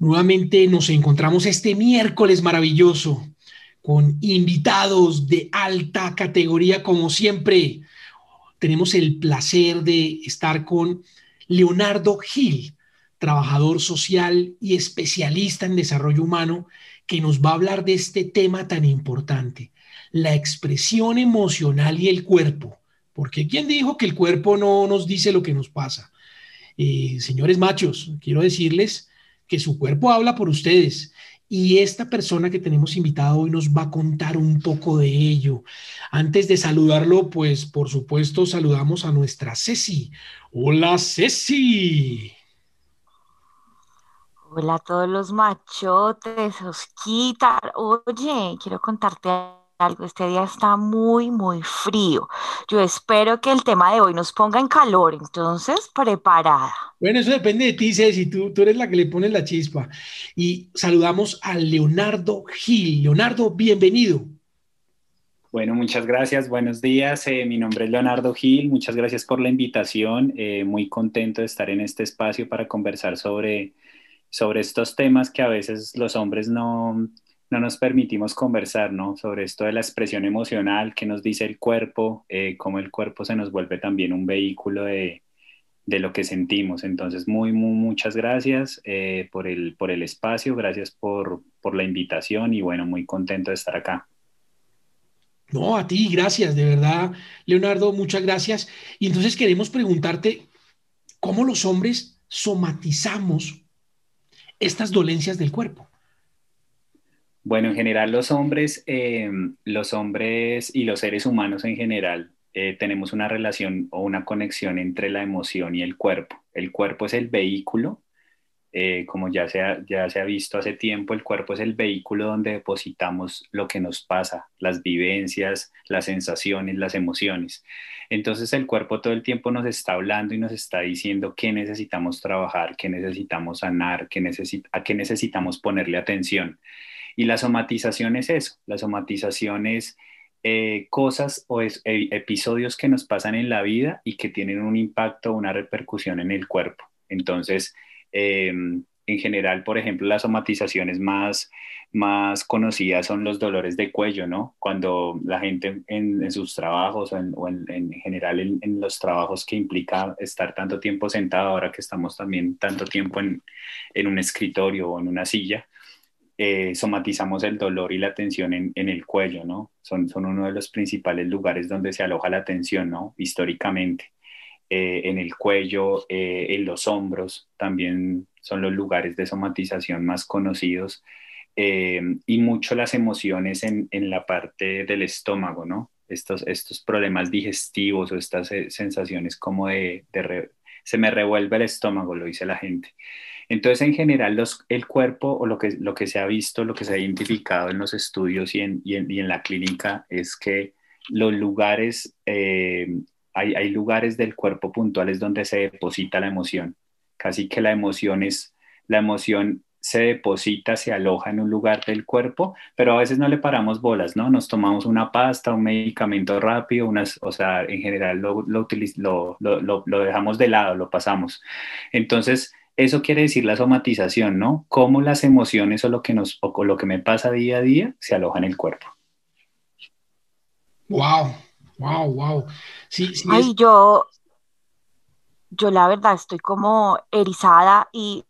Nuevamente nos encontramos este miércoles maravilloso con invitados de alta categoría como siempre. Tenemos el placer de estar con Leonardo Gil, trabajador social y especialista en desarrollo humano, que nos va a hablar de este tema tan importante, la expresión emocional y el cuerpo. Porque ¿quién dijo que el cuerpo no nos dice lo que nos pasa? Eh, señores machos, quiero decirles que su cuerpo habla por ustedes. Y esta persona que tenemos invitada hoy nos va a contar un poco de ello. Antes de saludarlo, pues por supuesto saludamos a nuestra Ceci. Hola Ceci. Hola a todos los machotes, Osquita. Oye, quiero contarte algo. Este día está muy, muy frío. Yo espero que el tema de hoy nos ponga en calor, entonces preparada. Bueno, eso depende de ti, Ceci. Tú, tú eres la que le pones la chispa. Y saludamos a Leonardo Gil. Leonardo, bienvenido. Bueno, muchas gracias. Buenos días. Eh, mi nombre es Leonardo Gil. Muchas gracias por la invitación. Eh, muy contento de estar en este espacio para conversar sobre, sobre estos temas que a veces los hombres no, no nos permitimos conversar, ¿no? Sobre esto de la expresión emocional, que nos dice el cuerpo, eh, cómo el cuerpo se nos vuelve también un vehículo de, lo que sentimos. Entonces, muy, muy, muchas gracias eh, por, el, por el espacio, gracias por, por la invitación y bueno, muy contento de estar acá. No, a ti, gracias, de verdad, Leonardo, muchas gracias. Y entonces queremos preguntarte, ¿cómo los hombres somatizamos estas dolencias del cuerpo? Bueno, en general los hombres, eh, los hombres y los seres humanos en general eh, tenemos una relación o una conexión entre la emoción y el cuerpo. El cuerpo es el vehículo, eh, como ya se, ha, ya se ha visto hace tiempo, el cuerpo es el vehículo donde depositamos lo que nos pasa, las vivencias, las sensaciones, las emociones. Entonces el cuerpo todo el tiempo nos está hablando y nos está diciendo qué necesitamos trabajar, qué necesitamos sanar, qué a qué necesitamos ponerle atención. Y la somatización es eso, la somatización es eh, cosas o es, e, episodios que nos pasan en la vida y que tienen un impacto, una repercusión en el cuerpo. Entonces, em, en general, por ejemplo, las somatizaciones más, más conocidas son los dolores de cuello, ¿no? Cuando la gente en, sus trabajos o en, general en, los trabajos que implica estar tanto tiempo sentado, ahora que estamos también tanto tiempo en, un escritorio o en una silla, eh, somatizamos el dolor y la tensión en, el cuello, ¿no? Son, uno de los principales lugares donde se aloja la tensión, ¿no? Históricamente. Eh, en el cuello, eh, en los hombros, también son los lugares de somatización más conocidos. y mucho las emociones en, la parte del estómago, ¿no? Estos, estos problemas digestivos o estas sensaciones como de se me revuelve el estómago, lo dice la gente. Entonces, en general, el cuerpo o lo que, lo que se ha visto, lo que se ha identificado en los estudios y en, y en, la clínica es que los lugares, eh, hay, hay, lugares del cuerpo puntuales donde se deposita la emoción. Casi que la emoción es, la emoción se deposita, se aloja en un lugar del cuerpo, pero a veces no le paramos bolas, ¿no? Nos tomamos una pasta, un medicamento rápido, unas, o sea, en general lo, lo, lo, lo dejamos de lado, lo pasamos. Entonces, eso quiere decir la somatización, ¿no? Cómo las emociones o lo que nos o lo que me pasa día a día se aloja en el cuerpo. Wow, wow, wow. Sí, sí Ay, yo, yo la verdad estoy como erizada y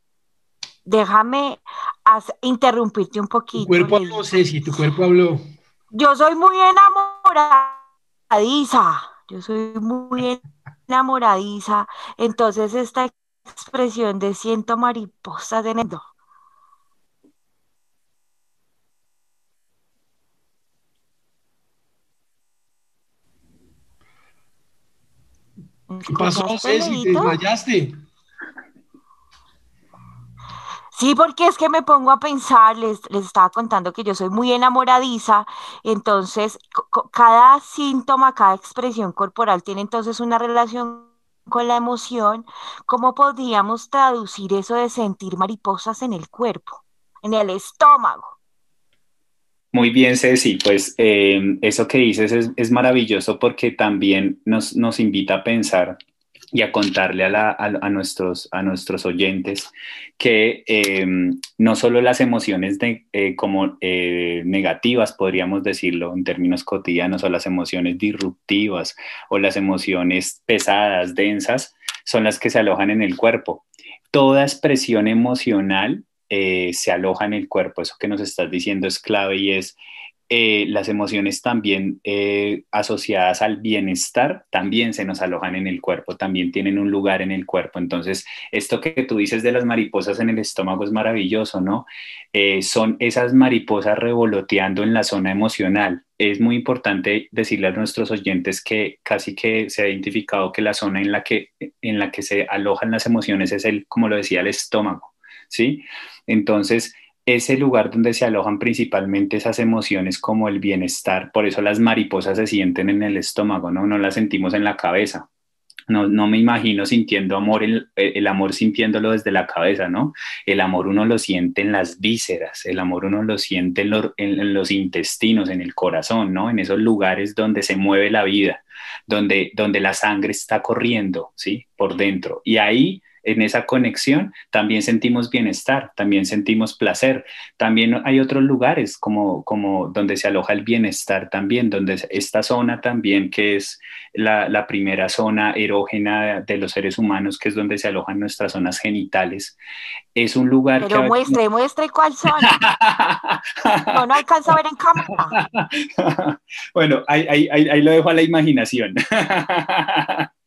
déjame interrumpirte un poquito. Tu cuerpo habló, Ceci, tu cuerpo habló. Yo soy muy enamoradiza, yo soy muy enamoradiza, entonces esta expresión de siento mariposas en el ¿Qué pasó, Ceci? ¿Te desmayaste? Sí, porque es que me pongo a pensar, les, les estaba contando que yo soy muy enamoradiza, entonces cada síntoma, cada expresión corporal tiene entonces una relación con la emoción. ¿Cómo podríamos traducir eso de sentir mariposas en el cuerpo, en el estómago? Muy bien, Ceci, pues em, eso que dices es, maravilloso porque también nos invita a pensar y a contarle a, nuestros, a nuestros oyentes que em, no solo las emociones eh, como eh, negativas, podríamos decirlo en términos cotidianos, o las emociones disruptivas o las emociones pesadas, densas, son las que se alojan en el cuerpo. Toda expresión emocional eh, se aloja en el cuerpo. Eso que nos estás diciendo es clave y es eh, las emociones también eh, asociadas al bienestar también se nos alojan en el cuerpo, también tienen un lugar en el cuerpo. Entonces, esto que tú dices de las mariposas en el estómago es maravilloso, ¿no? Eh, son esas mariposas revoloteando en la zona emocional. Es muy importante decirle a nuestros oyentes que casi que se ha identificado que la zona en la que, en la que se alojan las emociones es el, como lo decía, el estómago, ¿sí? Entonces, ese lugar donde se alojan principalmente esas emociones como el bienestar. Por eso las mariposas se sienten en el estómago, ¿no? No las sentimos en la cabeza. No, no me imagino sintiendo amor, el, el, amor sintiéndolo desde la cabeza, ¿no? El amor uno lo siente en las vísceras, el amor uno lo siente en, en los intestinos, en el corazón, ¿no? En esos lugares donde se mueve la vida, donde, donde la sangre está corriendo, ¿sí? Por dentro. Y ahí en esa conexión también sentimos bienestar, también sentimos placer. También hay otros lugares como, como donde se aloja el bienestar también, donde esta zona también que es la, primera zona erógena de los seres humanos, que es donde se alojan nuestras zonas genitales, es un lugar Pero muestre, muestre cuál zona. no, no alcanzo a ver en cámara. bueno, ahí, ahí lo dejo a la imaginación.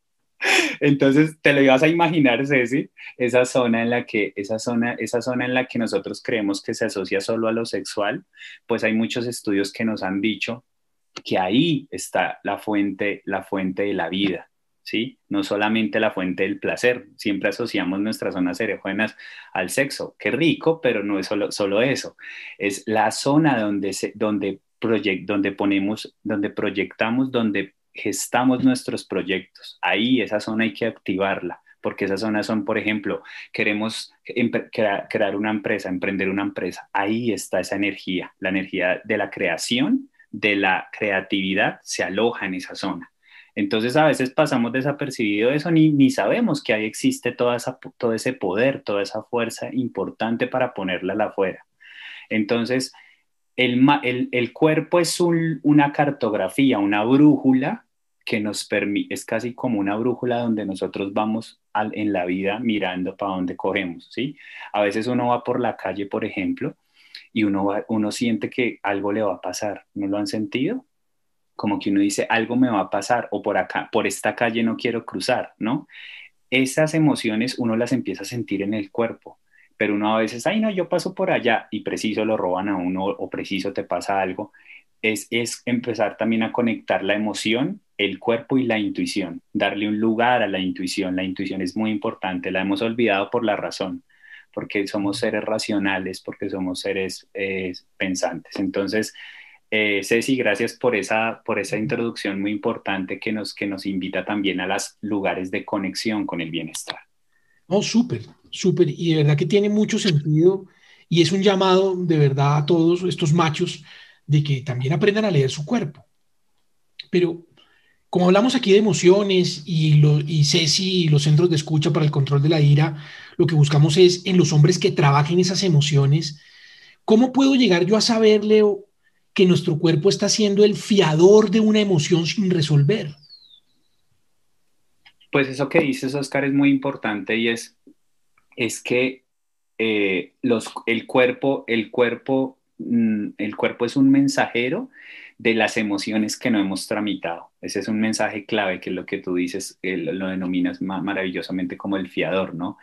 Entonces, te lo ibas a imaginar, Ceci, esa zona en la que, esa zona, esa zona en la que nosotros creemos que se asocia solo a lo sexual, pues hay muchos estudios que nos han dicho que ahí está la fuente, la fuente de la vida, ¿sí? No solamente la fuente del placer, siempre asociamos nuestras zonas erógenas al sexo, qué rico, pero no es solo, solo eso, es la zona donde, se, donde, donde ponemos, donde proyectamos, donde gestamos nuestros proyectos. Ahí esa zona hay que activarla, porque esas zonas son, por ejemplo, queremos crear una empresa, emprender una empresa. Ahí está esa energía, la energía de la creación, de la creatividad, se aloja en esa zona. Entonces a veces pasamos desapercibido eso, ni, ni sabemos que ahí existe toda esa, todo ese poder, toda esa fuerza importante para ponerla afuera. Entonces, el, cuerpo es una cartografía, una brújula que nos permite, es casi como una brújula donde nosotros vamos en la vida mirando para dónde cogemos, ¿sí? A veces uno va por la calle, por ejemplo, y uno, uno siente que algo le va a pasar, ¿no lo han sentido? Como que uno dice, algo me va a pasar, o por acá, por esta calle no quiero cruzar, ¿no? Esas emociones uno las empieza a sentir en el cuerpo pero uno a veces, ay, no, yo paso por allá y preciso lo roban a uno o preciso te pasa algo, es, es empezar también a conectar la emoción, el cuerpo y la intuición, darle un lugar a la intuición. La intuición es muy importante, la hemos olvidado por la razón, porque somos seres racionales, porque somos seres eh, pensantes. Entonces, eh, Ceci, gracias por esa, por esa introducción muy importante que nos, que nos invita también a los lugares de conexión con el bienestar. Oh, súper, súper. Y de verdad que tiene mucho sentido y es un llamado de verdad a todos estos machos de que también aprendan a leer su cuerpo. Pero como hablamos aquí de emociones y, lo, y Ceci y los centros de escucha para el control de la ira, lo que buscamos es en los hombres que trabajen esas emociones. ¿Cómo puedo llegar yo a saber, Leo, que nuestro cuerpo está siendo el fiador de una emoción sin resolver? Pues eso que dices, Oscar, es muy importante y es, es que eh, los, el cuerpo, el cuerpo, mm, el cuerpo es un mensajero de las emociones que no hemos tramitado. Ese es un mensaje clave, que es lo que tú dices, lo denominas maravillosamente como el fiador, ¿no?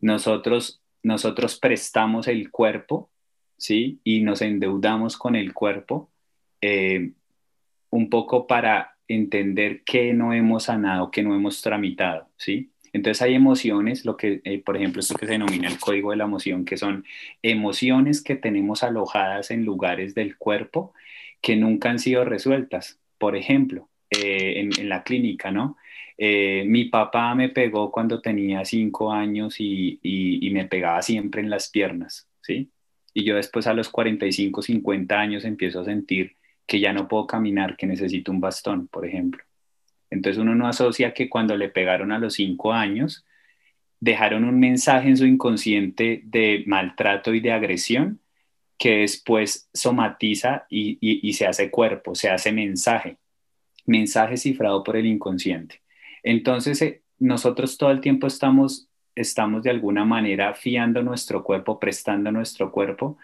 Nosotros, nosotros prestamos el cuerpo, ¿sí? Y nos endeudamos con el cuerpo eh, un poco para entender qué no hemos sanado, qué no hemos tramitado, ¿sí? Entonces hay emociones, lo que, eh, por ejemplo, esto que se denomina el código de la emoción, que son emociones que tenemos alojadas en lugares del cuerpo que nunca han sido resueltas. Por ejemplo, eh, en, la clínica, ¿no? Eh, mi papá me pegó cuando tenía cinco años y, y, me pegaba siempre en las piernas, ¿sí? Y yo después a los 45, 50 años empiezo a sentir que ya no puedo caminar, que necesito un bastón, por ejemplo. Entonces uno no asocia que cuando le pegaron a los cinco años, dejaron un mensaje en su inconsciente de maltrato y de agresión que después somatiza y, se hace cuerpo, se hace mensaje, mensaje cifrado por el inconsciente. Entonces eh, nosotros todo el tiempo estamos, estamos de alguna manera fiando nuestro cuerpo, prestando nuestro cuerpo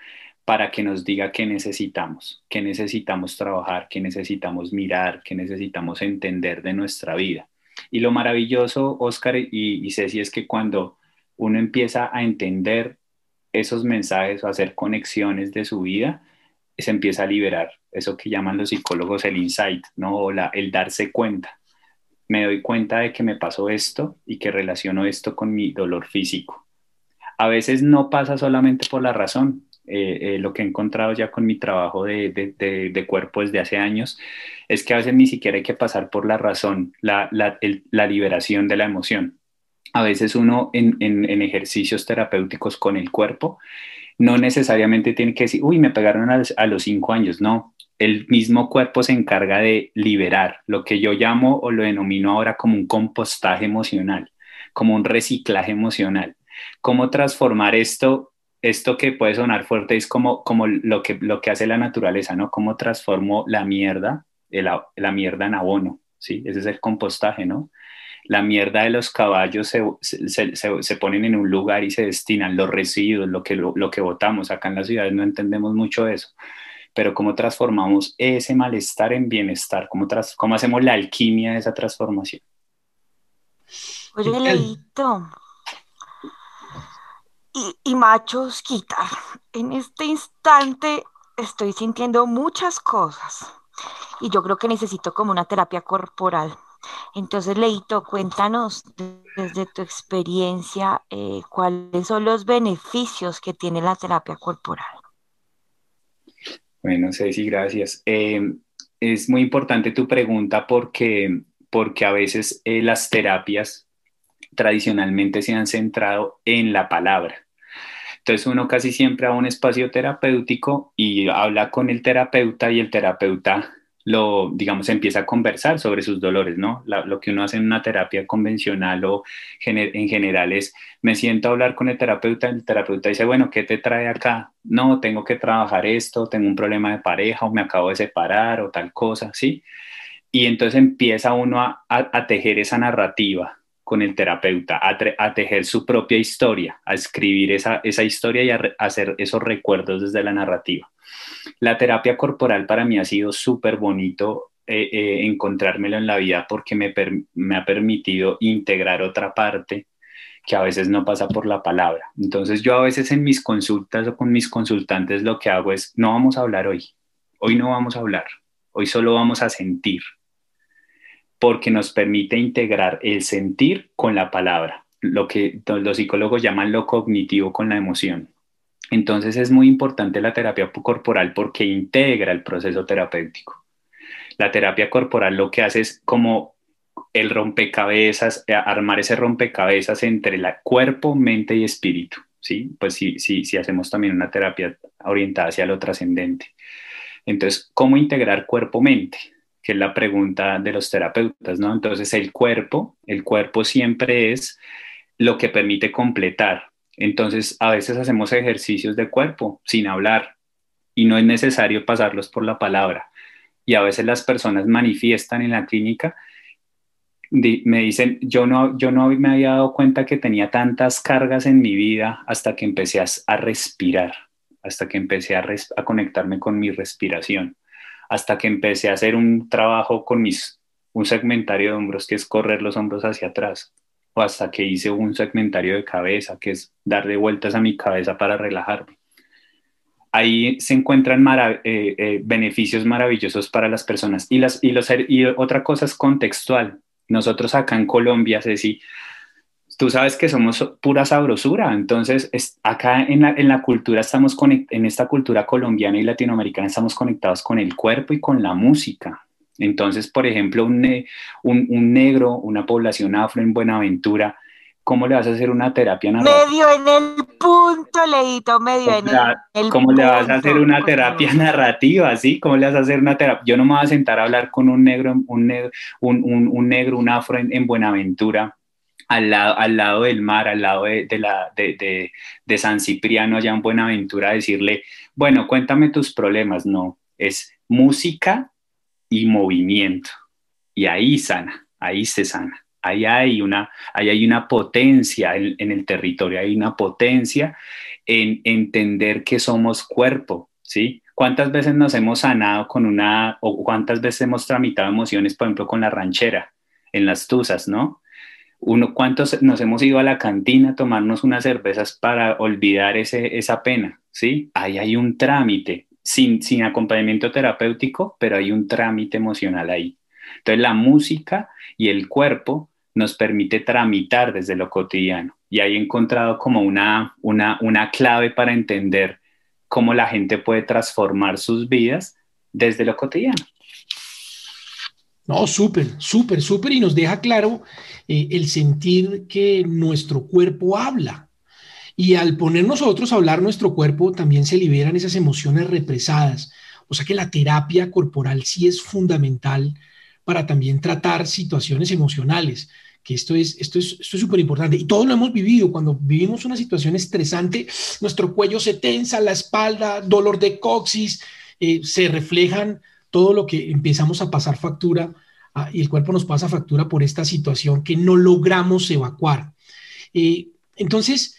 para que nos diga qué necesitamos, qué necesitamos trabajar, qué necesitamos mirar, qué necesitamos entender de nuestra vida. Y lo maravilloso, Oscar y, y Ceci, es que cuando uno empieza a entender esos mensajes o hacer conexiones de su vida, se empieza a liberar eso que llaman los psicólogos el insight, ¿no? O el darse cuenta. Me doy cuenta de que me pasó esto y que relaciono esto con mi dolor físico. A veces no pasa solamente por la razón, eh, eh, lo que he encontrado ya con mi trabajo de, de, cuerpo desde hace años, es que a veces ni siquiera hay que pasar por la razón, la, la, la liberación de la emoción. A veces uno en, en, ejercicios terapéuticos con el cuerpo no necesariamente tiene que decir, uy, me pegaron a los cinco años, no. El mismo cuerpo se encarga de liberar lo que yo llamo o lo denomino ahora como un compostaje emocional, como un reciclaje emocional. ¿Cómo transformar esto esto que puede sonar fuerte es como, como lo, que, lo que hace la naturaleza, ¿no? Cómo transformo la mierda, la, la mierda en abono, ¿sí? Ese es el compostaje, ¿no? La mierda de los caballos se, se, se, ponen en un lugar y se destinan los residuos, lo que, lo, lo que votamos. Acá en las ciudades no entendemos mucho eso pero cómo transformamos ese malestar en bienestar, cómo, tras, cómo hacemos la alquimia de esa transformación. Oye, Leito, y, machos quitar. En este instante estoy sintiendo muchas cosas y yo creo que necesito como una terapia corporal. Entonces, Leito, cuéntanos desde tu experiencia eh, cuáles son los beneficios que tiene la terapia corporal. Bueno, Ceci, gracias. Eh, es muy importante tu pregunta porque, porque a veces eh, las terapias tradicionalmente se han centrado en la palabra. Entonces uno casi siempre va a un espacio terapéutico y habla con el terapeuta y el terapeuta lo, digamos, empieza a conversar sobre sus dolores, ¿no? lo que uno hace en una terapia convencional o en general es, me siento a hablar con el terapeuta, el terapeuta dice, bueno, ¿qué te trae acá? No, tengo que trabajar esto, tengo un problema de pareja o me acabo de separar o tal cosa, ¿sí? Y entonces empieza uno a, a tejer esa narrativa con el terapeuta, a, tejer su propia historia, a escribir esa, historia y a, hacer esos recuerdos desde la narrativa. La terapia corporal para mí ha sido súper bonito eh, eh, encontrármelo en la vida porque me, me ha permitido integrar otra parte que a veces no pasa por la palabra. Entonces yo a veces en mis consultas o con mis consultantes lo que hago es, no vamos a hablar hoy, hoy no vamos a hablar, hoy solo vamos a sentir porque nos permite integrar el sentir con la palabra, lo que los psicólogos llaman lo cognitivo con la emoción. Entonces es muy importante la terapia corporal porque integra el proceso terapéutico. La terapia corporal lo que hace es como el rompecabezas, eh, armar ese rompecabezas entre el cuerpo, mente y espíritu. ¿sí? Pues sí, sí, sí hacemos también una terapia orientada hacia lo trascendente. Entonces, ¿cómo integrar cuerpo-mente? Que es la pregunta de los terapeutas, ¿no? Entonces, el cuerpo, el cuerpo siempre es lo que permite completar. Entonces, a veces hacemos ejercicios de cuerpo sin hablar y no es necesario pasarlos por la palabra. Y a veces las personas manifiestan en la clínica, me dicen, yo no, yo no me había dado cuenta que tenía tantas cargas en mi vida hasta que empecé a, respirar, hasta que empecé a, a conectarme con mi respiración hasta que empecé a hacer un trabajo con mis, un segmentario de hombros, que es correr los hombros hacia atrás, o hasta que hice un segmentario de cabeza, que es darle vueltas a mi cabeza para relajarme. Ahí se encuentran eh, eh, beneficios maravillosos para las personas. Y, las, y, los, y otra cosa es contextual. Nosotros acá en Colombia, Ceci, tú sabes que somos pura sabrosura, entonces acá en la, en la cultura estamos en esta cultura colombiana y latinoamericana estamos conectados con el cuerpo y con la música. Entonces, por ejemplo, un, un, un negro, una población afro en Buenaventura, ¿cómo le vas a hacer una terapia narrativa? Medio en el punto, Leito, medio en el, ¿Cómo le vas a hacer una terapia narrativa, sí? ¿Cómo le vas a hacer una terapia? Yo no me voy a sentar a hablar con un negro, un negro, un, un, un negro, un afro en, Buenaventura, al lado, al lado del mar, al lado de, de de, de, San Cipriano, allá en Buenaventura, decirle, bueno, cuéntame tus problemas. No, es música y movimiento. Y ahí sana, ahí se sana ahí hay una, hay una potencia en, el territorio, hay una potencia en entender que somos cuerpo, ¿sí? ¿Cuántas veces nos hemos sanado con una, o cuántas veces hemos tramitado emociones, por ejemplo, con la ranchera, en las tuzas, ¿no? Uno, ¿Cuántos nos hemos ido a la cantina a tomarnos unas cervezas para olvidar ese, esa pena? ¿Sí? Ahí hay un trámite, sin, sin acompañamiento terapéutico, pero hay un trámite emocional ahí. Entonces la música y el cuerpo nos permite tramitar desde lo cotidiano. Y ahí he encontrado como una, una, una clave para entender cómo la gente puede transformar sus vidas desde lo cotidiano. No, súper, súper, súper. Y nos deja claro eh, el sentir que nuestro cuerpo habla. Y al poner nosotros a hablar nuestro cuerpo, también se liberan esas emociones represadas. O sea que la terapia corporal sí es fundamental para también tratar situaciones emocionales, que esto es esto es esto es súper importante y todos lo hemos vivido cuando vivimos una situación estresante, nuestro cuello se tensa, la espalda, dolor de coxis, eh, se reflejan todo lo que empezamos a pasar factura ah, y el cuerpo nos pasa factura por esta situación que no logramos evacuar. Eh, entonces,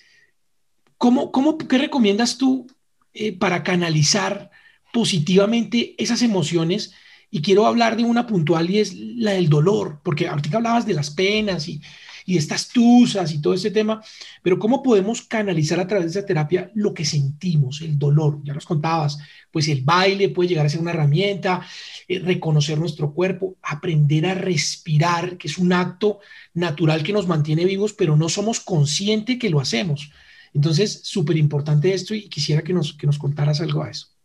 ¿cómo, cómo, ¿qué recomiendas tú eh, para canalizar positivamente esas emociones? Y quiero hablar de una puntual y es la del dolor, porque ahorita hablabas de las penas y, y estas tusas y todo ese tema, pero ¿cómo podemos canalizar a través de esa terapia lo que sentimos, el dolor? Ya nos contabas, pues el baile puede llegar a ser una herramienta, eh, reconocer nuestro cuerpo, aprender a respirar, que es un acto natural que nos mantiene vivos, pero no somos conscientes que lo hacemos. Entonces, súper importante esto y quisiera que nos, que nos contaras algo a eso.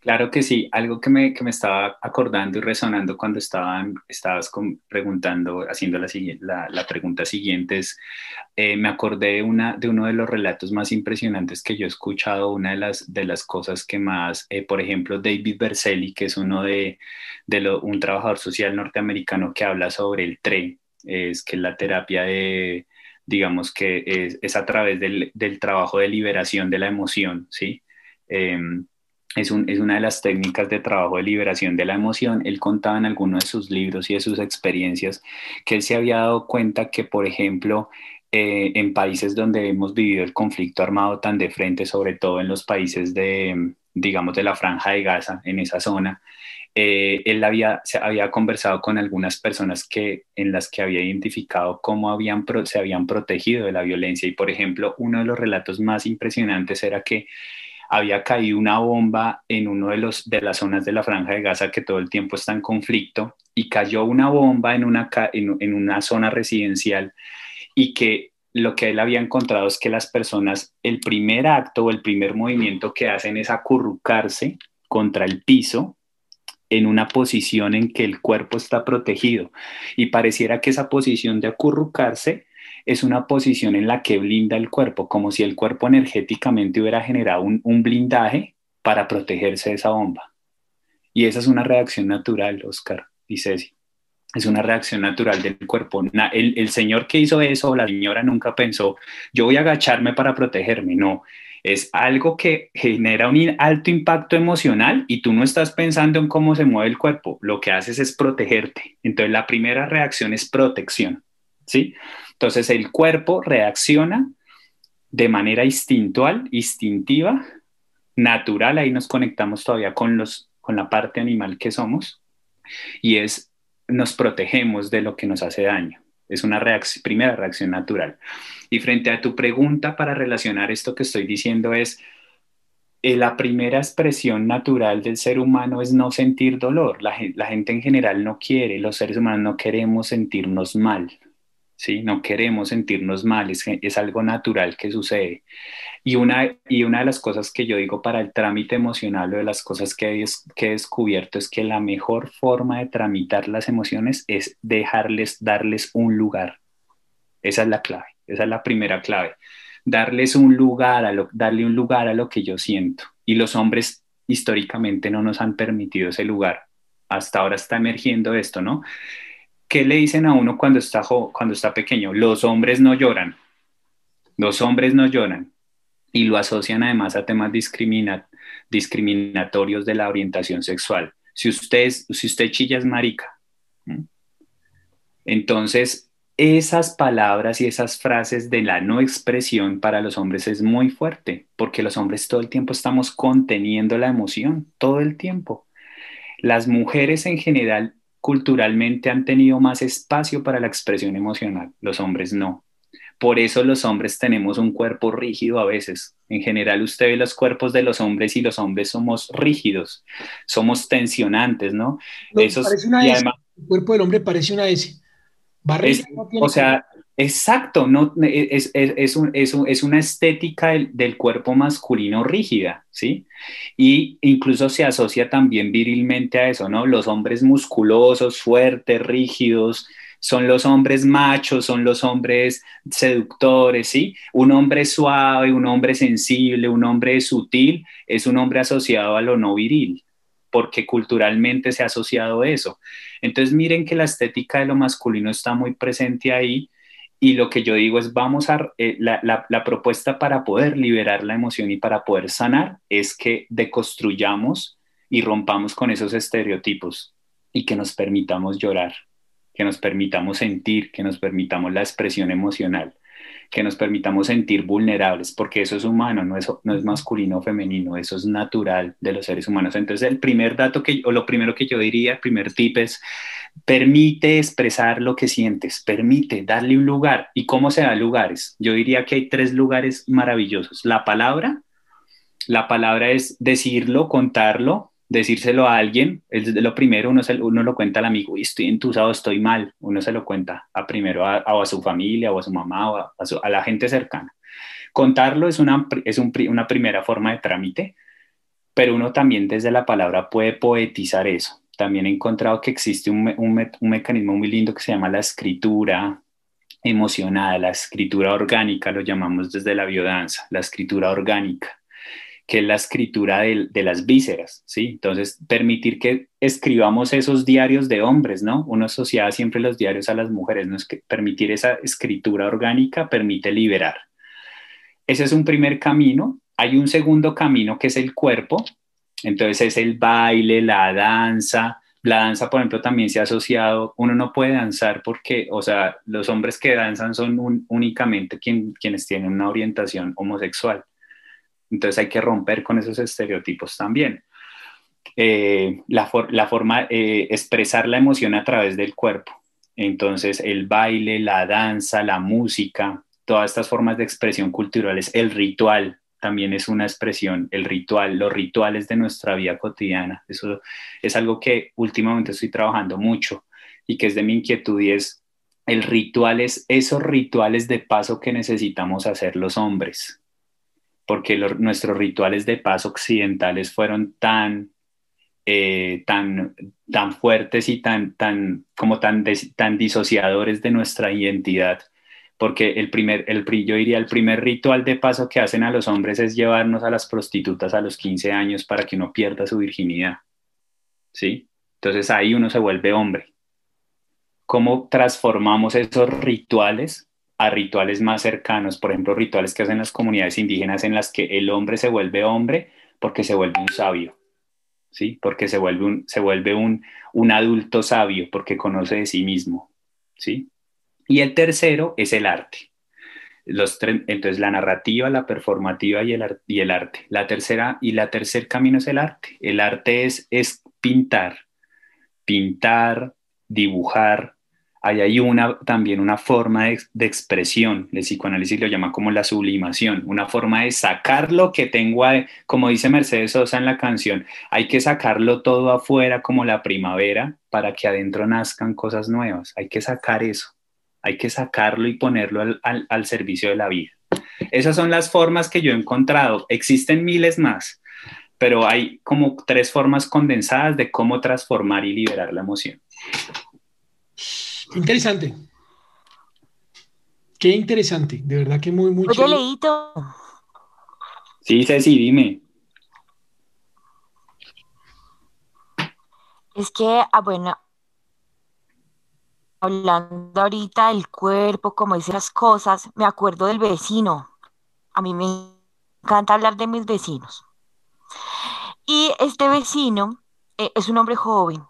Claro que sí, algo que me, que me estaba acordando y resonando cuando estaban, estabas preguntando, haciendo la, la, pregunta siguiente es, eh, me acordé de, una, de uno de los relatos más impresionantes que yo he escuchado, una de las, de las cosas que más, eh, por ejemplo, David Berselli, que es uno de, de un trabajador social norteamericano que habla sobre el TRE, es que la terapia de, digamos que es, es a través del, del, trabajo de liberación de la emoción, ¿sí? Em, es, una de las técnicas de trabajo de liberación de la emoción. Él contaba en algunos de sus libros y de sus experiencias que él se había dado cuenta que, por ejemplo, eh, en países donde hemos vivido el conflicto armado tan de frente, sobre todo en los países de, digamos, de la franja de Gaza, en esa zona, eh, él había, se había conversado con algunas personas que, en las que había identificado cómo habían, se habían protegido de la violencia. Y, por ejemplo, uno de los relatos más impresionantes era que había caído una bomba en uno de, los, de las zonas de la franja de Gaza que todo el tiempo está en conflicto y cayó una bomba en una, en, una zona residencial y que lo que él había encontrado es que las personas, el primer acto o el primer movimiento que hacen es acurrucarse contra el piso en una posición en que el cuerpo está protegido. Y pareciera que esa posición de acurrucarse es una posición en la que blinda el cuerpo, como si el cuerpo energéticamente hubiera generado un, blindaje para protegerse de esa bomba. Y esa es una reacción natural, Oscar y Ceci. Es una reacción natural del cuerpo. El, el señor que hizo eso, la señora nunca pensó, yo voy a agacharme para protegerme. No, es algo que genera un alto impacto emocional y tú no estás pensando en cómo se mueve el cuerpo, lo que haces es protegerte. Entonces la primera reacción es protección, ¿sí? Entonces el cuerpo reacciona de manera instintual, instintiva, natural, ahí nos conectamos todavía con, los, con la parte animal que somos, y es, nos protegemos de lo que nos hace daño. Es una primera reacción natural. Y frente a tu pregunta para relacionar esto que estoy diciendo es, eh, la primera expresión natural del ser humano es no sentir dolor. la gente en general no quiere, los seres humanos no queremos sentirnos mal ¿sí? No queremos sentirnos mal, es, algo natural que sucede. Y una, y una de las cosas que yo digo para el trámite emocional o de las cosas que he, descubierto es que la mejor forma de tramitar las emociones es dejarles, darles un lugar. Esa es la clave, esa es la primera clave. Darles un lugar, a darle un lugar a lo que yo siento. Y los hombres históricamente no nos han permitido ese lugar. Hasta ahora está emergiendo esto, ¿no? ¿Qué le dicen a uno cuando está, cuando está pequeño? Los hombres no lloran. Los hombres no lloran. Y lo asocian además a temas discriminatorios de la orientación sexual. Si usted, si usted chilla es marica. Entonces, esas palabras y esas frases de la no expresión para los hombres es muy fuerte, porque los hombres todo el tiempo estamos conteniendo la emoción, todo el tiempo. Las mujeres en general culturalmente han tenido más espacio para la expresión emocional, los hombres no. Por eso los hombres tenemos un cuerpo rígido a veces. En general usted ve los cuerpos de los hombres y los hombres somos rígidos, somos tensionantes, ¿no? Eso el cuerpo del hombre parece una S. o sea, Exacto, no, es, es, un, es, una estética del, cuerpo masculino rígida, ¿sí? Y incluso se asocia también virilmente a eso, ¿no? Los hombres musculosos, fuertes, rígidos, son los hombres machos, son los hombres seductores, ¿sí? Un hombre suave, un hombre sensible, un hombre sutil, es un hombre asociado a lo no viril, porque culturalmente se ha asociado eso. Entonces miren que la estética de lo masculino está muy presente ahí y lo que yo digo es, vamos a, eh, la, la, propuesta para poder liberar la emoción y para poder sanar es que deconstruyamos y rompamos con esos estereotipos y que nos permitamos llorar, que nos permitamos sentir, que nos permitamos la expresión emocional, que nos permitamos sentir vulnerables, porque eso es humano, no es, no es masculino o femenino, eso es natural de los seres humanos. Entonces, el primer dato que, o lo primero que yo diría, el primer tip es, permite expresar lo que sientes, permite darle un lugar. ¿Y cómo se da lugares? Yo diría que hay tres lugares maravillosos. La palabra, la palabra es decirlo, contarlo, decírselo a alguien. Es lo primero, uno, uno lo cuenta al amigo, y estoy entusado, estoy mal. Uno se lo cuenta a primero a, a su familia o a su mamá o a, la gente cercana. Contarlo es, una, es una primera forma de trámite, pero uno también desde la palabra puede poetizar eso también he encontrado que existe un, mecanismo muy lindo que se llama la escritura emocionada, la escritura orgánica, lo llamamos desde la biodanza, la escritura orgánica, que es la escritura de, las vísceras, ¿sí? Entonces, permitir que escribamos esos diarios de hombres, ¿no? Uno asocia siempre los diarios a las mujeres, ¿no? Permitir esa escritura orgánica permite liberar. Ese es un primer camino. Hay un segundo camino que es el cuerpo, entonces es el baile, la danza. La danza, por ejemplo, también se ha asociado, uno no puede danzar porque, o sea, los hombres que danzan son únicamente quienes tienen una orientación homosexual. Entonces hay que romper con esos estereotipos también. Eh, la, forma, de eh, expresar la emoción a través del cuerpo. Entonces el baile, la danza, la música, todas estas formas de expresión culturales, el ritual, también es una expresión, el ritual, los rituales de nuestra vida cotidiana. Eso es algo que últimamente estoy trabajando mucho y que es de mi inquietud y es el ritual es esos rituales de paso que necesitamos hacer los hombres, porque nuestros rituales de paso occidentales fueron tan, eh, tan, tan fuertes y tan, tan, como tan, tan disociadores de nuestra identidad porque el primer, el, yo diría, el primer ritual de paso que hacen a los hombres es llevarnos a las prostitutas a los 15 años para que uno pierda su virginidad. ¿Sí? Entonces ahí uno se vuelve hombre. ¿Cómo transformamos esos rituales a rituales más cercanos? Por ejemplo, rituales que hacen las comunidades indígenas en las que el hombre se vuelve hombre porque se vuelve un sabio. ¿Sí? Porque se vuelve un, se vuelve un, un adulto sabio porque conoce de sí mismo. ¿Sí? Y el tercero es el arte. Los entonces la narrativa, la performativa y el, y el arte. La tercera y la tercer camino es el arte. El arte es, es pintar, pintar, dibujar. Hay una, también una forma de, de, expresión, el psicoanálisis lo llama como la sublimación, una forma de sacar lo que tengo, como dice Mercedes Sosa en la canción, hay que sacarlo todo afuera como la primavera para que adentro nazcan cosas nuevas, hay que sacar eso hay que sacarlo y ponerlo al, servicio de la vida. Esas son las formas que yo he encontrado. Existen miles más, pero hay como tres formas condensadas de cómo transformar y liberar la emoción. Interesante. Qué interesante, de verdad que muy, muy Oye, Leito. Sí, Ceci, dime. Es que, ah, bueno, hablando ahorita del cuerpo, como dice las cosas, me acuerdo del vecino. A mí me encanta hablar de mis vecinos. Y este vecino eh, es un hombre joven,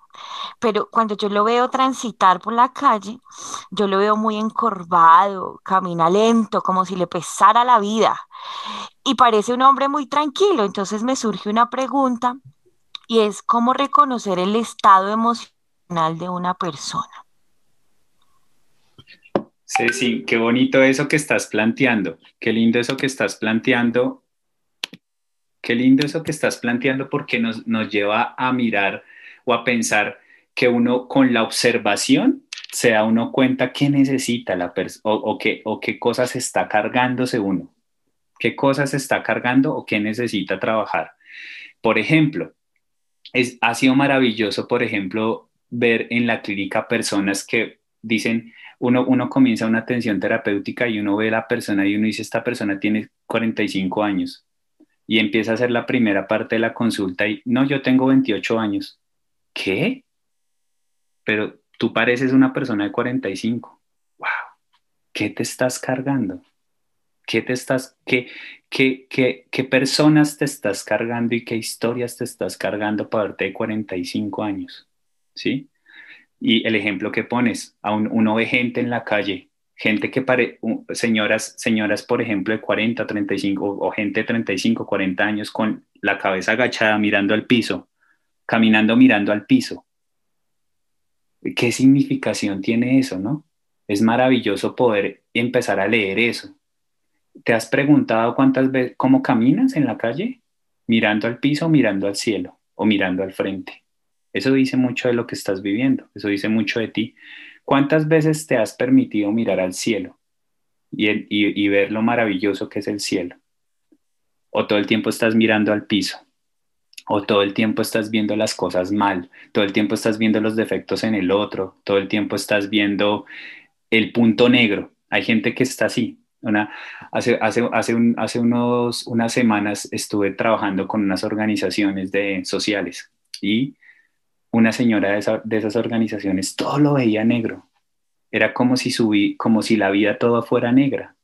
pero cuando yo lo veo transitar por la calle, yo lo veo muy encorvado, camina lento, como si le pesara la vida. Y parece un hombre muy tranquilo. Entonces me surge una pregunta y es cómo reconocer el estado emocional de una persona. Sí, sí, qué bonito eso que estás planteando, qué lindo eso que estás planteando, qué lindo eso que estás planteando porque nos, nos lleva a mirar o a pensar que uno con la observación se da uno cuenta qué necesita la persona o, qué, o qué cosas está cargándose uno, qué cosas está cargando o qué necesita trabajar. Por ejemplo, es, ha sido maravilloso, por ejemplo, ver en la clínica personas que dicen, uno, uno comienza una atención terapéutica y uno ve a la persona y uno dice, esta persona tiene 45 años y empieza a hacer la primera parte de la consulta y, no, yo tengo 28 años. ¿Qué? Pero tú pareces una persona de 45. ¡Wow! ¿Qué te estás cargando? ¿Qué te estás, qué, qué, qué, qué personas te estás cargando y qué historias te estás cargando para verte de 45 años? ¿Sí? Y el ejemplo que pones, a uno ve gente en la calle, gente que pare, señoras, señoras, por ejemplo, de 40, 35, o, o gente de 35, 40 años con la cabeza agachada mirando al piso, caminando mirando al piso. ¿Qué significación tiene eso, no? Es maravilloso poder empezar a leer eso. ¿Te has preguntado cuántas veces, cómo caminas en la calle? Mirando al piso, mirando al cielo o mirando al frente. Eso dice mucho de lo que estás viviendo, eso dice mucho de ti. ¿Cuántas veces te has permitido mirar al cielo y, ver lo maravilloso que es el cielo? ¿O todo el tiempo estás mirando al piso? ¿O todo el tiempo estás viendo las cosas mal? ¿Todo el tiempo estás viendo los defectos en el otro? ¿Todo el tiempo estás viendo el punto negro? Hay gente que está así. Una, hace, hace, hace, hace unos, unas semanas estuve trabajando con unas organizaciones de, sociales y una señora de, esas organizaciones todo lo veía negro. Era como si, subí, como si la vida toda fuera negra.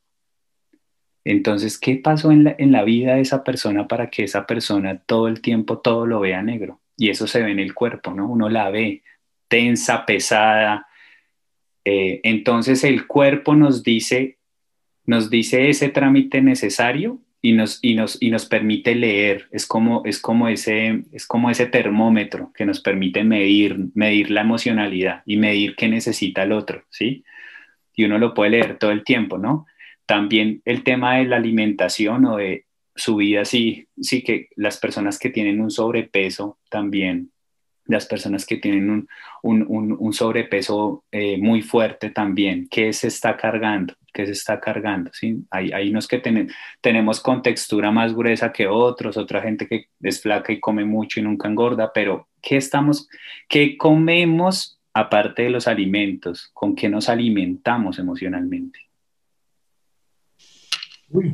Entonces, ¿qué pasó en la, en la vida de esa persona para que esa persona todo el tiempo todo lo vea negro? Y eso se ve en el cuerpo, ¿no? Uno la ve tensa, pesada. Eh, entonces el cuerpo nos dice, nos dice ese trámite necesario y nos, y nos, y nos permite leer. Es como, es, como ese, es como ese termómetro que nos permite medir, medir la emocionalidad y medir qué necesita el otro, ¿sí? Y uno lo puede leer todo el tiempo, ¿no? También el tema de la alimentación o de su vida, sí, sí que las personas que tienen un sobrepeso también las personas que tienen un, sobrepeso eh, muy fuerte también, ¿qué se está cargando? ¿Qué se está cargando? ¿sí? Hay, hay unos que tenemos con textura más gruesa que otros, otra gente que es flaca y come mucho y nunca engorda, pero ¿qué estamos, qué comemos aparte de los alimentos? ¿Con qué nos alimentamos emocionalmente? Muy,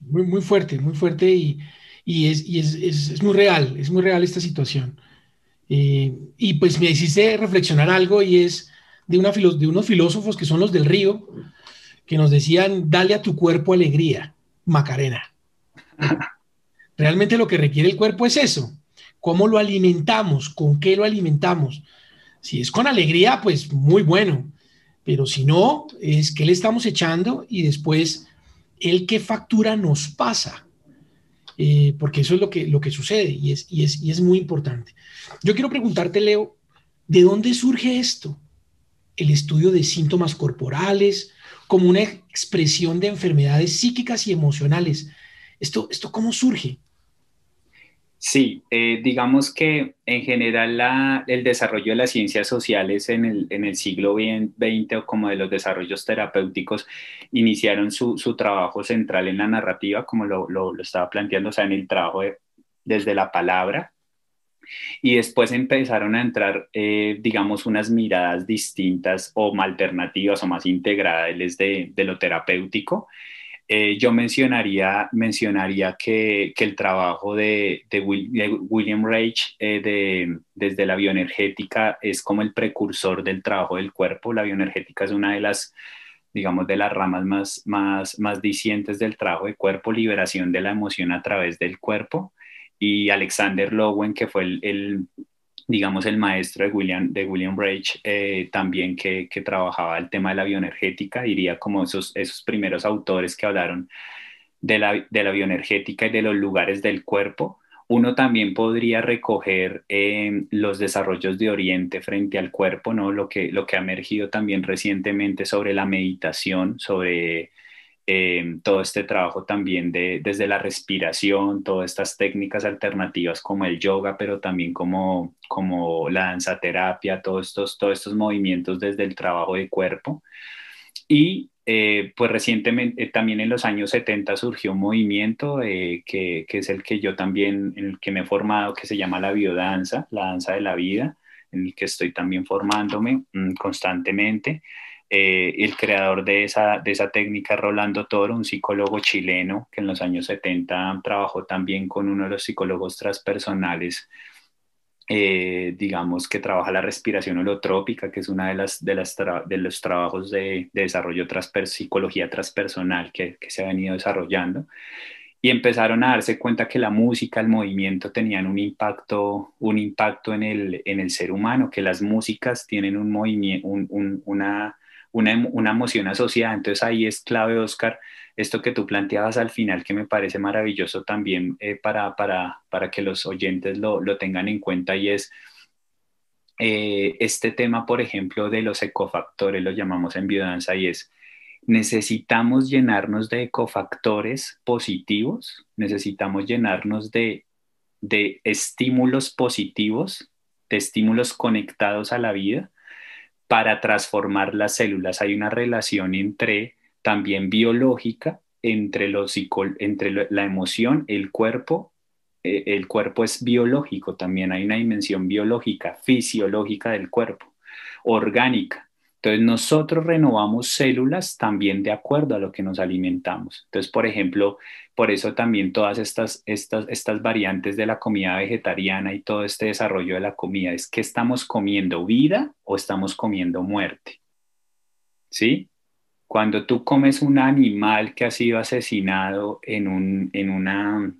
muy, muy fuerte, muy fuerte y, es, es muy real, es muy real esta situación. Eh, y pues me hiciste reflexionar algo y es de, una, de unos filósofos que son los del río, que nos decían, dale a tu cuerpo alegría, Macarena. Realmente lo que requiere el cuerpo es eso. ¿Cómo lo alimentamos? ¿Con qué lo alimentamos? Si es con alegría, pues muy bueno. Pero si no, es que le estamos echando y después el que factura nos pasa. Eh, porque eso es lo que, lo que sucede y es, y, es, y es muy importante. Yo quiero preguntarte, Leo, ¿de dónde surge esto? El estudio de síntomas corporales como una expresión de enfermedades psíquicas y emocionales. ¿Esto, esto cómo surge? Sí, eh, digamos que en general el desarrollo de las ciencias sociales en el, siglo XX o como de los desarrollos terapéuticos iniciaron su, trabajo central en la narrativa, como lo, estaba planteando, o sea, en el trabajo desde la palabra. Y después empezaron a entrar, eh, digamos, unas miradas distintas o alternativas o más integrales de, de lo terapéutico eh, yo mencionaría, mencionaría que, que el trabajo de, de, William Reich eh, desde la bioenergética es como el precursor del trabajo del cuerpo. La bioenergética es una de las, digamos, de las ramas más, más, más dicientes del trabajo del cuerpo, liberación de la emoción a través del cuerpo. Y Alexander Lowen, que fue el digamos, el maestro de William, de William Reich, eh, también que, que, trabajaba el tema de la bioenergética, diría como esos, esos primeros autores que hablaron de la, de la bioenergética y de los lugares del cuerpo. Uno también podría recoger eh, los desarrollos de Oriente frente al cuerpo, ¿no? Lo que, lo que ha emergido también recientemente sobre la meditación, sobre eh, todo este trabajo también de, desde la respiración, todas estas técnicas alternativas como el yoga, pero también como, como la danza terapia, todos estos, todos estos movimientos desde el trabajo de cuerpo. Y eh, pues recientemente, eh, también en los años 70 surgió un movimiento que, que, es el que yo también, en el que me he formado, que se llama la biodanza, la danza de la vida, en el que estoy también formándome mm, constantemente. Eh, el creador de esa, de esa técnica, Rolando Toro, un psicólogo chileno que en los años 70 trabajó también con uno de los psicólogos transpersonales, eh, digamos que trabaja la respiración holotrópica, que es uno de, las, de, las de los trabajos de, de desarrollo transper psicología transpersonal que, que se ha venido desarrollando. Y empezaron a darse cuenta que la música, el movimiento tenían un impacto, un impacto en, el, en el ser humano, que las músicas tienen un movimiento, un, una, una, emoción asociada. Entonces ahí es clave, Oscar, esto que tú planteabas al final, que me parece maravilloso también eh, para, para, para, que los oyentes lo, lo, tengan en cuenta y es eh, este tema, por ejemplo, de los ecofactores, lo llamamos en biodanza y es necesitamos llenarnos de ecofactores positivos, necesitamos llenarnos de, de estímulos positivos, de estímulos conectados a la vida para transformar las células. Hay una relación entre también biológica entre, los, entre la emoción, el cuerpo. Eh, el cuerpo es biológico también, hay una dimensión biológica, fisiológica del cuerpo, orgánica. Entonces nosotros renovamos células también de acuerdo a lo que nos alimentamos. Entonces, por ejemplo, por eso también todas estas, estas, estas variantes de la comida vegetariana y todo este desarrollo de la comida es que estamos comiendo vida o estamos comiendo muerte. ¿Sí? Cuando tú comes un animal que ha sido asesinado en un, en una,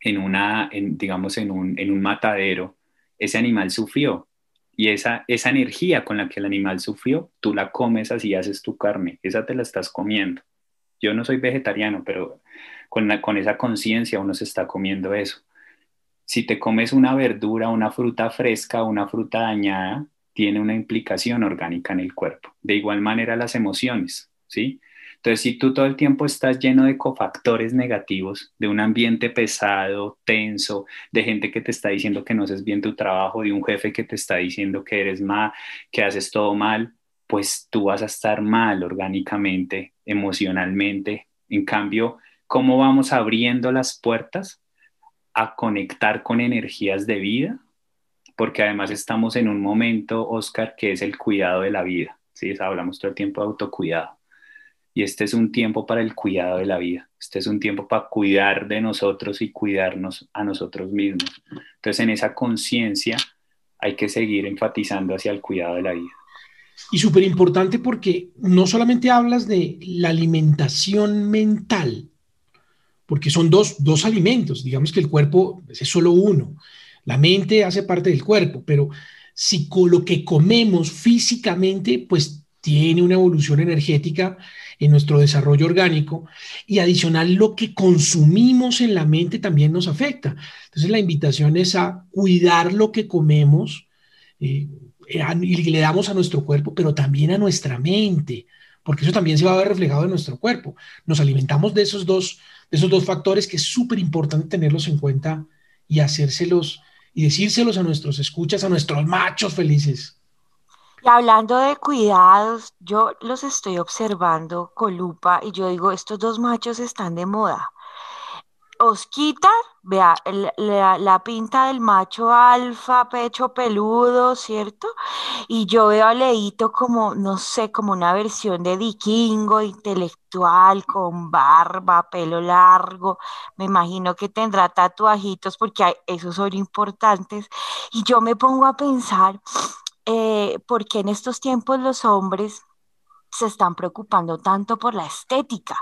en una, digamos, en un, en un matadero, ese animal sufrió, y esa, esa energía con la que el animal sufrió, tú la comes así, haces tu carne, esa te la estás comiendo. Yo no soy vegetariano, pero con, con esa conciencia uno se está comiendo eso. Si te comes una verdura, una fruta fresca, una fruta dañada, tiene una implicación orgánica en el cuerpo. De igual manera las emociones, ¿sí? Entonces, si tú todo el tiempo estás lleno de cofactores negativos, de un ambiente pesado, tenso, de gente que te está diciendo que no haces bien tu trabajo, de un jefe que te está diciendo que eres mal, que haces todo mal, pues tú vas a estar mal orgánicamente, emocionalmente. En cambio, ¿cómo vamos abriendo las puertas a conectar con energías de vida? Porque además estamos en un momento, Oscar, que es el cuidado de la vida. ¿sí? Hablamos todo el tiempo de autocuidado y este es un tiempo para el cuidado de la vida. Este es un tiempo para cuidar de nosotros y cuidarnos a nosotros mismos. Entonces, en esa conciencia hay que seguir enfatizando hacia el cuidado de la vida. Y súper importante porque no solamente hablas de la alimentación mental, porque son dos, dos alimentos, digamos que el cuerpo es solo uno, la mente hace parte del cuerpo, pero si lo que comemos físicamente, pues tiene una evolución energética en nuestro desarrollo orgánico y adicional lo que consumimos en la mente también nos afecta. Entonces la invitación es a cuidar lo que comemos eh, y le damos a nuestro cuerpo, pero también a nuestra mente, porque eso también se va a ver reflejado en nuestro cuerpo. Nos alimentamos de esos dos, de esos dos factores que es súper importante tenerlos en cuenta y hacérselos y decírselos a nuestros escuchas, a nuestros machos felices. Y hablando de cuidados, yo los estoy observando con lupa y yo digo, estos dos machos están de moda. Osquita, vea, la, pinta del macho alfa, pecho peludo, ¿cierto? Y yo veo a Leito como, no sé, como una versión de vikingo, intelectual, con barba, pelo largo. Me imagino que tendrá tatuajitos porque esos son importantes. Y yo me pongo a pensar, eh, ¿por qué en estos tiempos los hombres se están preocupando tanto por la estética,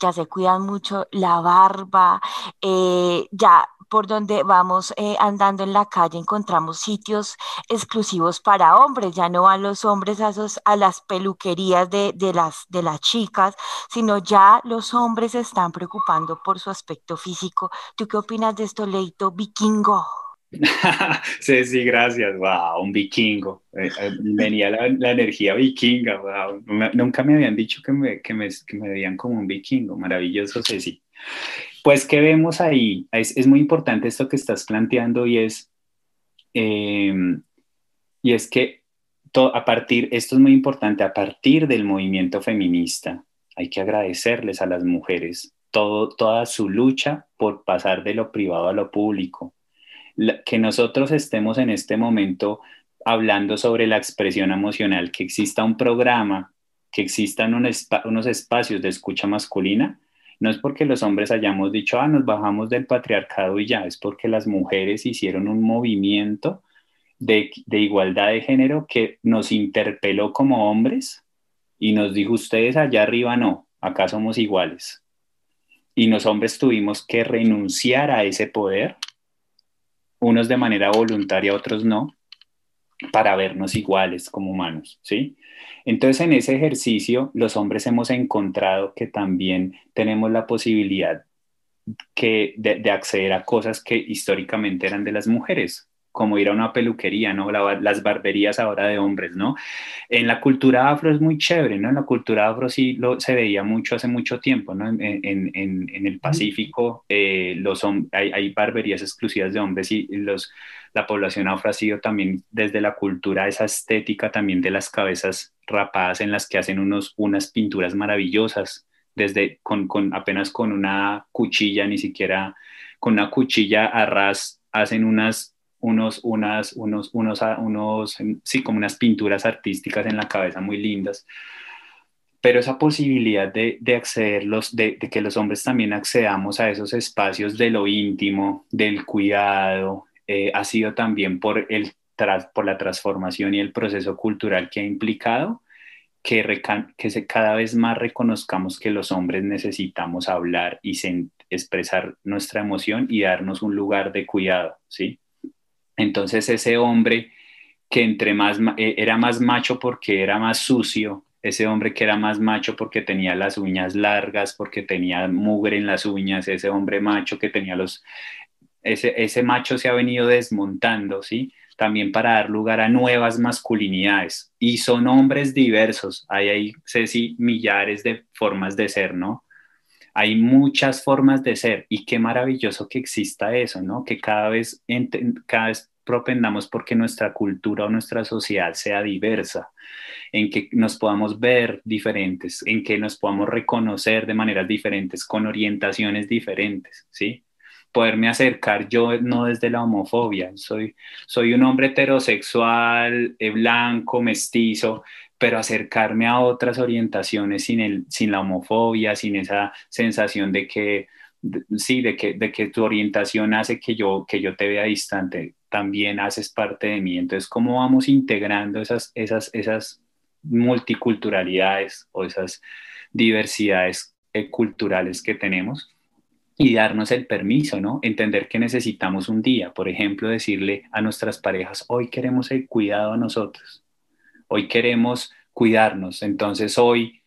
ya se cuidan mucho la barba, eh, ya por donde vamos eh, andando en la calle encontramos sitios exclusivos para hombres, ya no van los hombres a, a las peluquerías de, las, de las chicas, sino ya los hombres se están preocupando por su aspecto físico. ¿Tú qué opinas de esto, Leito Vikingo? sí, gracias. Wow, un vikingo. Eh, eh, venía la, energía vikinga. Wow. Nunca me habían dicho que me, que me, que me veían como un vikingo. Maravilloso, Ceci. Pues, ¿qué vemos ahí? Es, es muy importante esto que estás planteando y es, em, y es que a partir, esto es muy importante, a partir del movimiento feminista, hay que agradecerles a las mujeres todo, toda su lucha por pasar de lo privado a lo público, que nosotros estemos en este momento hablando sobre la expresión emocional, que exista un programa, que existan unos espacios de escucha masculina, no es porque los hombres hayamos dicho, ah, nos bajamos del patriarcado y ya, es porque las mujeres hicieron un movimiento de, de igualdad de género que nos interpeló como hombres y nos dijo, ustedes allá arriba no, acá somos iguales. Y los hombres tuvimos que renunciar a ese poder unos de manera voluntaria, otros no, para vernos iguales como humanos, ¿sí? Entonces, en ese ejercicio, los hombres hemos encontrado que también tenemos la posibilidad que, de acceder a cosas que históricamente eran de las mujeres, como ir a una peluquería, ¿no? las barberías ahora de hombres, ¿no? En la cultura afro es muy chévere, ¿no? En la cultura afro sí lo, se veía mucho hace mucho tiempo, ¿no? En, en, en, el Pacífico eh, los, hay, hay, barberías exclusivas de hombres y los, la población afro ha sido también desde la cultura, esa estética también de las cabezas rapadas en las que hacen unos, unas pinturas maravillosas, desde con, con apenas con una cuchilla, ni siquiera con una cuchilla a ras, hacen unas unos, unas, unos, unos, unos, sí, como unas pinturas artísticas en la cabeza muy lindas. Pero esa posibilidad de, de acceder, de, de, que los hombres también accedamos a esos espacios de lo íntimo, del cuidado, eh, ha sido también por, el, por la transformación y el proceso cultural que ha implicado que, que se, cada vez más reconozcamos que los hombres necesitamos hablar y expresar nuestra emoción y darnos un lugar de cuidado, ¿sí? Entonces ese hombre que entre más eh, era más macho porque era más sucio, ese hombre que era más macho porque tenía las uñas largas, porque tenía mugre en las uñas, ese hombre macho que tenía los ese, ese macho se ha venido desmontando, ¿sí? También para dar lugar a nuevas masculinidades. Y son hombres diversos. Hay ahí, si, millares de formas de ser, ¿no? Hay muchas formas de ser y qué maravilloso que exista eso, ¿no? Que cada vez, cada vez propendamos porque nuestra cultura o nuestra sociedad sea diversa, en que nos podamos ver diferentes, en que nos podamos reconocer de maneras diferentes, con orientaciones diferentes, ¿sí? Poderme acercar yo no desde la homofobia, soy, soy un hombre heterosexual, eh, blanco, mestizo, pero acercarme a otras orientaciones sin, el, sin la homofobia, sin esa sensación de que, sí, de que, de que tu orientación hace que yo, que yo te vea distante, también haces parte de mí. Entonces, ¿cómo vamos integrando esas, esas, esas multiculturalidades o esas diversidades eh, culturales que tenemos? y darnos el permiso, ¿no? Entender que necesitamos un día, por ejemplo, decirle a nuestras parejas, hoy queremos el cuidado a nosotros, hoy queremos cuidarnos, entonces hoy,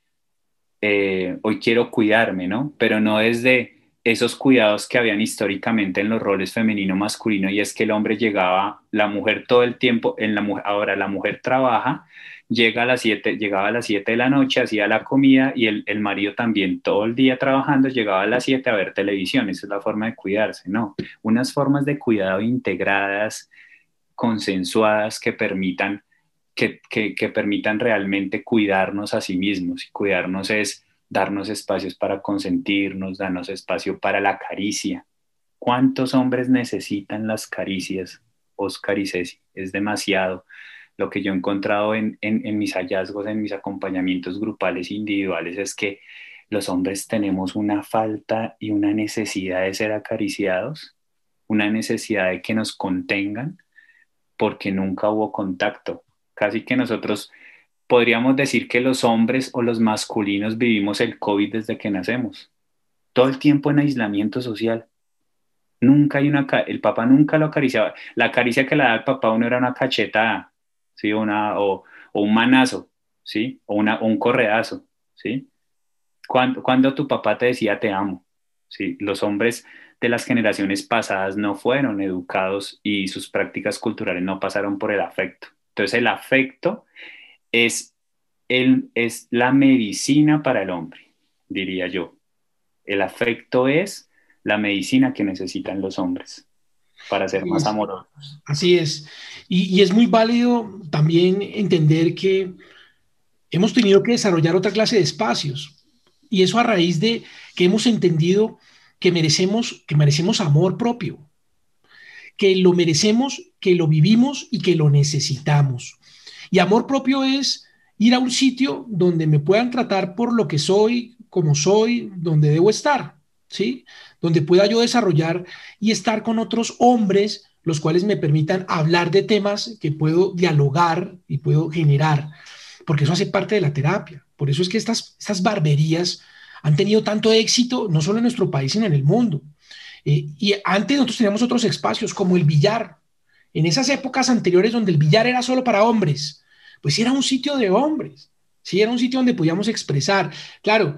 eh, hoy quiero cuidarme, ¿no? Pero no desde esos cuidados que habían históricamente en los roles femenino-masculino y es que el hombre llegaba, la mujer todo el tiempo, en la, ahora la mujer trabaja, llega a las 7, llegaba a las 7 de la noche, hacía la comida y el, el, marido también todo el día trabajando, llegaba a las 7 a ver televisión. Esa es la forma de cuidarse, ¿no? Unas formas de cuidado integradas, consensuadas, que permitan, que, permitan realmente cuidarnos a sí mismos. Y cuidarnos es darnos espacios para consentirnos, darnos espacio para la caricia. ¿Cuántos hombres necesitan las caricias, Oscar y Ceci? Es demasiado lo que yo he encontrado en, mis hallazgos, en mis acompañamientos grupales e individuales, es que los hombres tenemos una falta y una necesidad de ser acariciados, una necesidad de que nos contengan, porque nunca hubo contacto. Casi que nosotros podríamos decir que los hombres o los masculinos vivimos el COVID desde que nacemos. Todo el tiempo en aislamiento social. Nunca hay una, el papá nunca lo acariciaba. La caricia que le daba el papá uno era una cachetada ¿sí? Una, o, un manazo, ¿sí? O, una, un correazo, ¿sí? Cuando, cuando tu papá te decía te amo, ¿sí? Los hombres de las generaciones pasadas no fueron educados y sus prácticas culturales no pasaron por el afecto. Entonces el afecto es, el, es la medicina para el hombre, diría yo. El afecto es la medicina que necesitan los hombres para ser más amorosos. Así es. Y, es muy válido también entender que hemos tenido que desarrollar otra clase de espacios. Y eso a raíz de que hemos entendido que merecemos, que merecemos amor propio, que lo merecemos, que lo vivimos y que lo necesitamos. Y amor propio es ir a un sitio donde me puedan tratar por lo que soy, como soy, donde debo estar, ¿sí? Donde pueda yo desarrollar y estar con otros hombres los cuales me permitan hablar de temas que puedo dialogar y puedo generar, porque eso hace parte de la terapia. Por eso es que estas, estas barberías han tenido tanto éxito, no solo en nuestro país, sino en el mundo. Eh, y antes nosotros teníamos otros espacios, como el billar. En esas épocas anteriores donde el billar era solo para hombres, pues era un sitio de hombres. Sí, era un sitio donde podíamos expresar. Claro,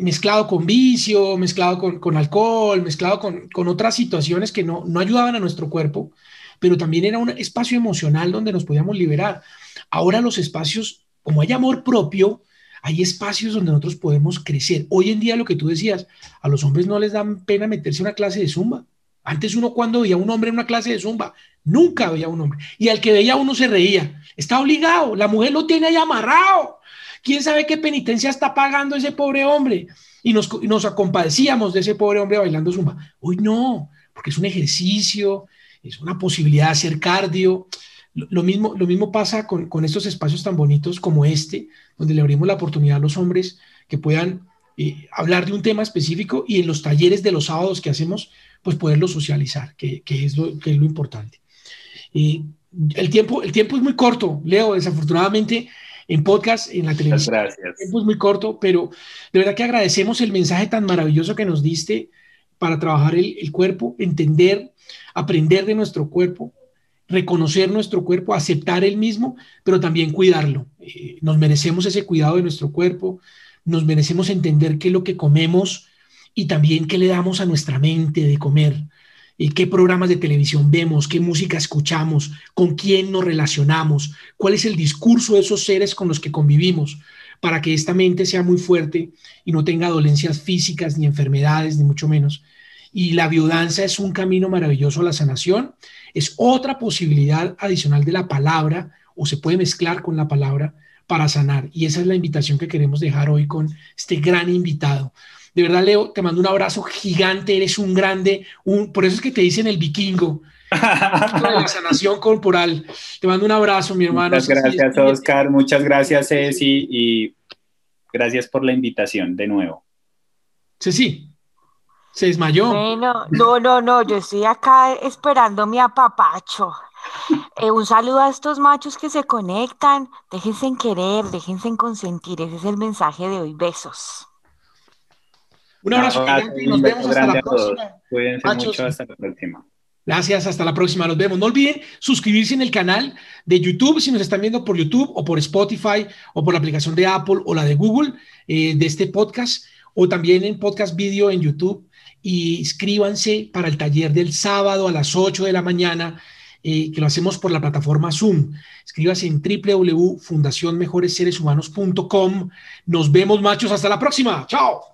mezclado con vicio, mezclado con, alcohol, mezclado con, otras situaciones que no, no ayudaban a nuestro cuerpo, pero también era un espacio emocional donde nos podíamos liberar. Ahora los espacios, como hay amor propio, hay espacios donde nosotros podemos crecer. Hoy en día lo que tú decías, a los hombres no les dan pena meterse en una clase de zumba. Antes uno cuando veía a un hombre en una clase de zumba, nunca veía a un hombre. Y al que veía uno se reía. Está obligado, la mujer lo tiene ahí amarrado. ¿Quién sabe qué penitencia está pagando ese pobre hombre? Y nos, compadecíamos de ese pobre hombre bailando zumba. Hoy no, porque es un ejercicio, es una posibilidad de hacer cardio. Lo, mismo, lo mismo pasa con, con, estos espacios tan bonitos como este, donde le abrimos la oportunidad a los hombres que puedan eh, hablar de un tema específico y en los talleres de los sábados que hacemos, pues poderlo socializar, que, que es, lo, que es lo importante. Y el, tiempo, el tiempo es muy corto, Leo, desafortunadamente en podcast, en la televisión. Gracias. El tiempo es muy corto, pero de verdad que agradecemos el mensaje tan maravilloso que nos diste para trabajar el, el cuerpo, entender, aprender de nuestro cuerpo, reconocer nuestro cuerpo, aceptar el mismo, pero también cuidarlo. Eh, nos merecemos ese cuidado de nuestro cuerpo, nos merecemos entender qué es lo que comemos y también qué le damos a nuestra mente de comer qué programas de televisión vemos, qué música escuchamos, con quién nos relacionamos, cuál es el discurso de esos seres con los que convivimos, para que esta mente sea muy fuerte y no tenga dolencias físicas ni enfermedades, ni mucho menos. Y la biodanza es un camino maravilloso a la sanación, es otra posibilidad adicional de la palabra o se puede mezclar con la palabra para sanar. Y esa es la invitación que queremos dejar hoy con este gran invitado. De verdad, Leo, te mando un abrazo gigante, eres un grande, un, por eso es que te dicen el vikingo. de la sanación corporal. Te mando un abrazo, mi hermano. Muchas gracias, Oscar. Muchas gracias, Ceci. Y gracias por la invitación de nuevo. Ceci, se desmayó. Bueno, no, no, no, yo estoy acá esperando mi apapacho. Eh, un saludo a estos machos que se conectan. Déjense en querer, déjense en consentir. Ese es el mensaje de hoy. Besos. Un abrazo y nos vemos hasta la próxima. Cuídense mucho, hasta la próxima. Gracias, hasta la próxima, nos vemos. No olviden suscribirse en el canal de YouTube si nos están viendo por YouTube o por Spotify o por la aplicación de Apple o la de Google eh, de este podcast o también en podcast video en YouTube y inscríbanse para el taller del sábado a las 8 de la mañana eh, que lo hacemos por la plataforma Zoom. Escríbase en www.fundacionmejoressereshumanos.com. Nos vemos, machos. Hasta la próxima. Chao.